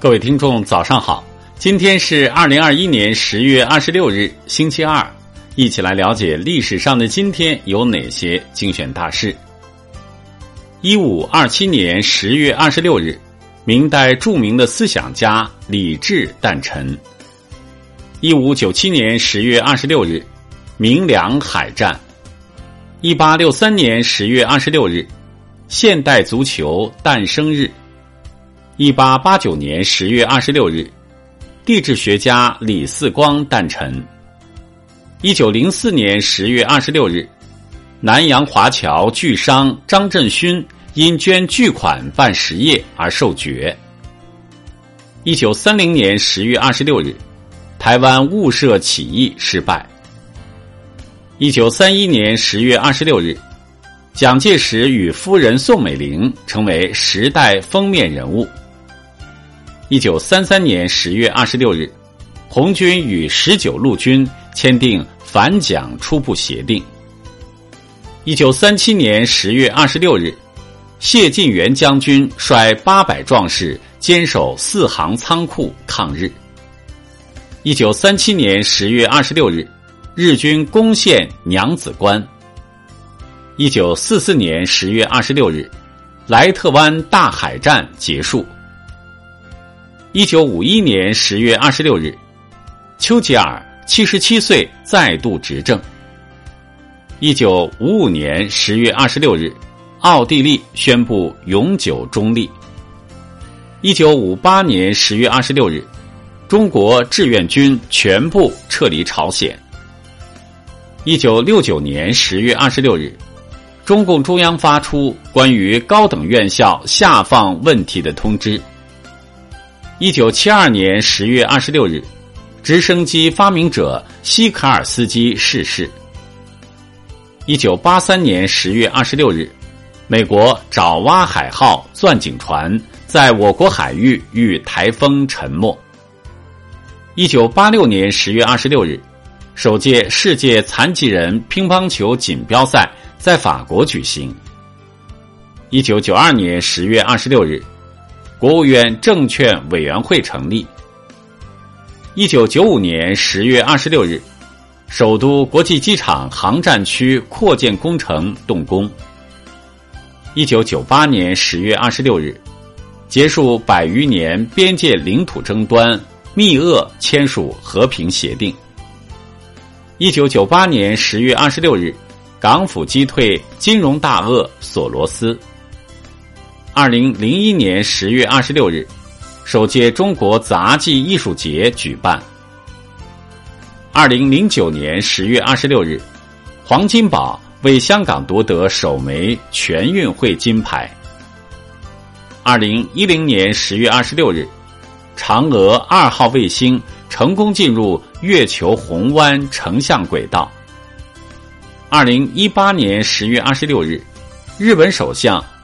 各位听众，早上好！今天是二零二一年十月二十六日，星期二，一起来了解历史上的今天有哪些精选大事。一五二七年十月二十六日，明代著名的思想家李治诞辰。一五九七年十月二十六日，明良海战。一八六三年十月二十六日，现代足球诞生日。一八八九年十月二十六日，地质学家李四光诞辰。一九零四年十月二十六日，南洋华侨巨商张振勋因捐巨款办实业而受爵。一九三零年十月二十六日，台湾雾社起义失败。一九三一年十月二十六日，蒋介石与夫人宋美龄成为《时代》封面人物。一九三三年十月二十六日，红军与十九路军签订反蒋初步协定。一九三七年十月二十六日，谢晋元将军率八百壮士坚守四行仓库抗日。一九三七年十月二十六日，日军攻陷娘子关。一九四四年十月二十六日，莱特湾大海战结束。一九五一年十月二十六日，丘吉尔七十七岁再度执政。一九五五年十月二十六日，奥地利宣布永久中立。一九五八年十月二十六日，中国志愿军全部撤离朝鲜。一九六九年十月二十六日，中共中央发出关于高等院校下放问题的通知。一九七二年十月二十六日，直升机发明者西卡尔斯基逝世。一九八三年十月二十六日，美国爪哇海号钻井船在我国海域遇台风沉没。一九八六年十月二十六日，首届世界残疾人乒乓球锦标赛在法国举行。一九九二年十月二十六日。国务院证券委员会成立。一九九五年十月二十六日，首都国际机场航站区扩建工程动工。一九九八年十月二十六日，结束百余年边界领土争端，密俄签署和平协定。一九九八年十月二十六日，港府击退金融大鳄索罗斯。二零零一年十月二十六日，首届中国杂技艺术节举办。二零零九年十月二十六日，黄金宝为香港夺得首枚全运会金牌。二零一零年十月二十六日，嫦娥二号卫星成功进入月球红湾成像轨道。二零一八年十月二十六日，日本首相。